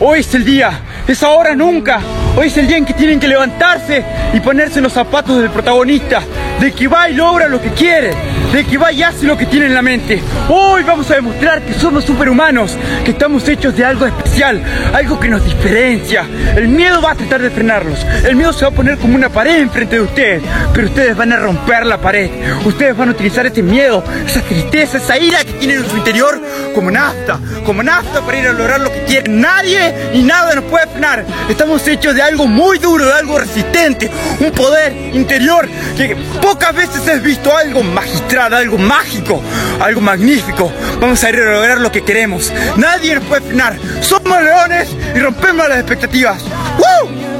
Hoy es el día, es ahora nunca. Hoy es el día en que tienen que levantarse y ponerse en los zapatos del protagonista, de que va y logra lo que quiere, de que va y hace lo que tiene en la mente. Hoy vamos a demostrar que somos superhumanos, que estamos hechos de algo especial, algo que nos diferencia. El miedo va a tratar de frenarlos, el miedo se va a poner como una pared enfrente de ustedes, pero ustedes van a romper la pared. Ustedes van a utilizar ese miedo, esa tristeza, esa ira que tienen en su interior como nafta, como nafta para ir a lograr lo que quieren. Nadie ni nada nos puede frenar. Estamos hechos de algo muy duro, de algo resistente, un poder interior que pocas veces has visto algo magistral, algo mágico, algo magnífico. Vamos a ir a lograr lo que queremos. Nadie nos puede frenar. Somos leones y rompemos las expectativas. ¡Woo!